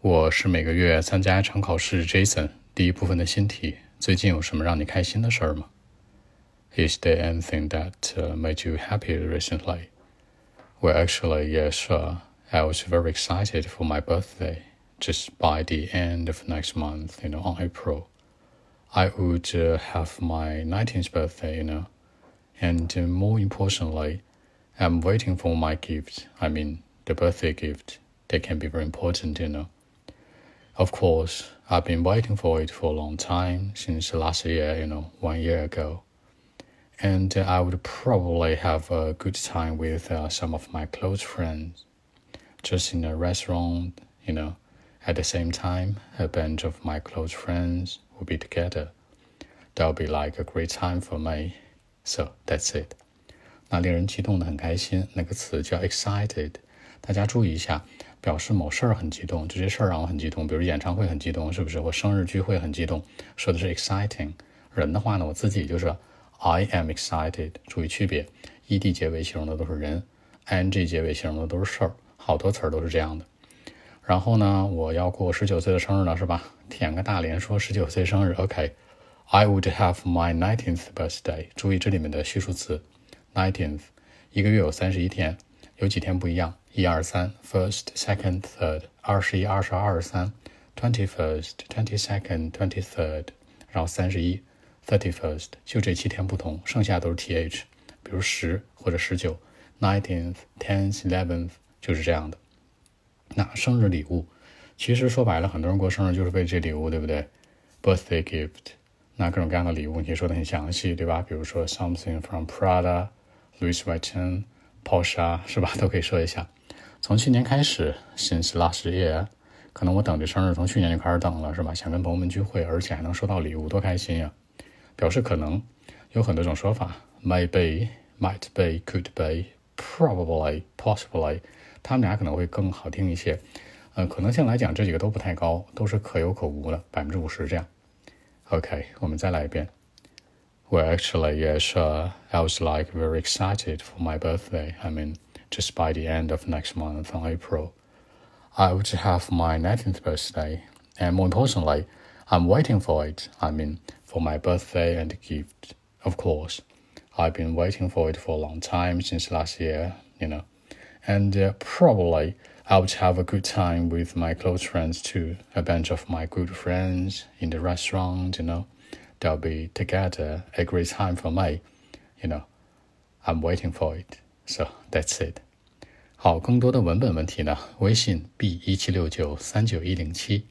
我是每个月参加一场考试，Jason。第一部分的新题：最近有什么让你开心的事儿吗？Is there anything that uh, made you happy recently? Well, actually, yes. Uh, I was very excited for my birthday. Just by the end of next month, you know, on April, I would uh, have my 19th birthday, you know. And uh, more importantly, I'm waiting for my gift. I mean, the birthday gift. That can be very important, you know. Of course, I've been waiting for it for a long time, since last year, you know, one year ago. And I would probably have a good time with uh, some of my close friends, just in a restaurant, you know. At the same time, a bunch of my close friends will be together. That'll be like a great time for me. So that's it. 那令人激动的很开心，那个词叫 excited，大家注意一下。 表示某事儿很激动，这些事儿让我很激动。比如演唱会很激动，是不是？我生日聚会很激动，说的是 exciting。人的话呢，我自己就是 I am excited。注意区别，ed 结尾形容的都是人，ing 结尾形容的都是事儿。好多词儿都是这样的。然后呢，我要过十九岁的生日了，是吧？填个大连说十九岁生日，OK？I would have my nineteenth birthday。注意这里面的序数词，nineteenth。一个月有三十一天，有几天不一样？一二三，first, second, third，二十一、二十二、二十三，twenty first, twenty second, twenty third，然后三十一，thirty first，就这七天不同，剩下都是 th，比如十或者十九，nineteenth, tenth, eleventh，就是这样的。那生日礼物，其实说白了，很多人过生日就是为这礼物，对不对？birthday gift，那各种各样的礼物，你说的很详细，对吧？比如说 something from Prada, Louis Vuitton, Porsche，是吧？都可以说一下。从去年开始，since last year，可能我等着生日从去年就开始等了，是吧？想跟朋友们聚会，而且还能收到礼物，多开心呀！表示可能有很多种说法，maybe、might be、could be、probably、possibly，他们俩可能会更好听一些。呃，可能性来讲，这几个都不太高，都是可有可无的，百分之五十这样。OK，我们再来一遍。Well, actually, yes, uh, I was like very excited for my birthday. I mean. Just by the end of next month on April. I would have my 19th birthday, and more importantly, I'm waiting for it. I mean, for my birthday and gift, of course. I've been waiting for it for a long time since last year, you know, and uh, probably I would have a good time with my close friends too. A bunch of my good friends in the restaurant, you know, they'll be together. A great time for me, you know. I'm waiting for it. So that's it。好，更多的文本问题呢？微信 b 一七六九三九一零七。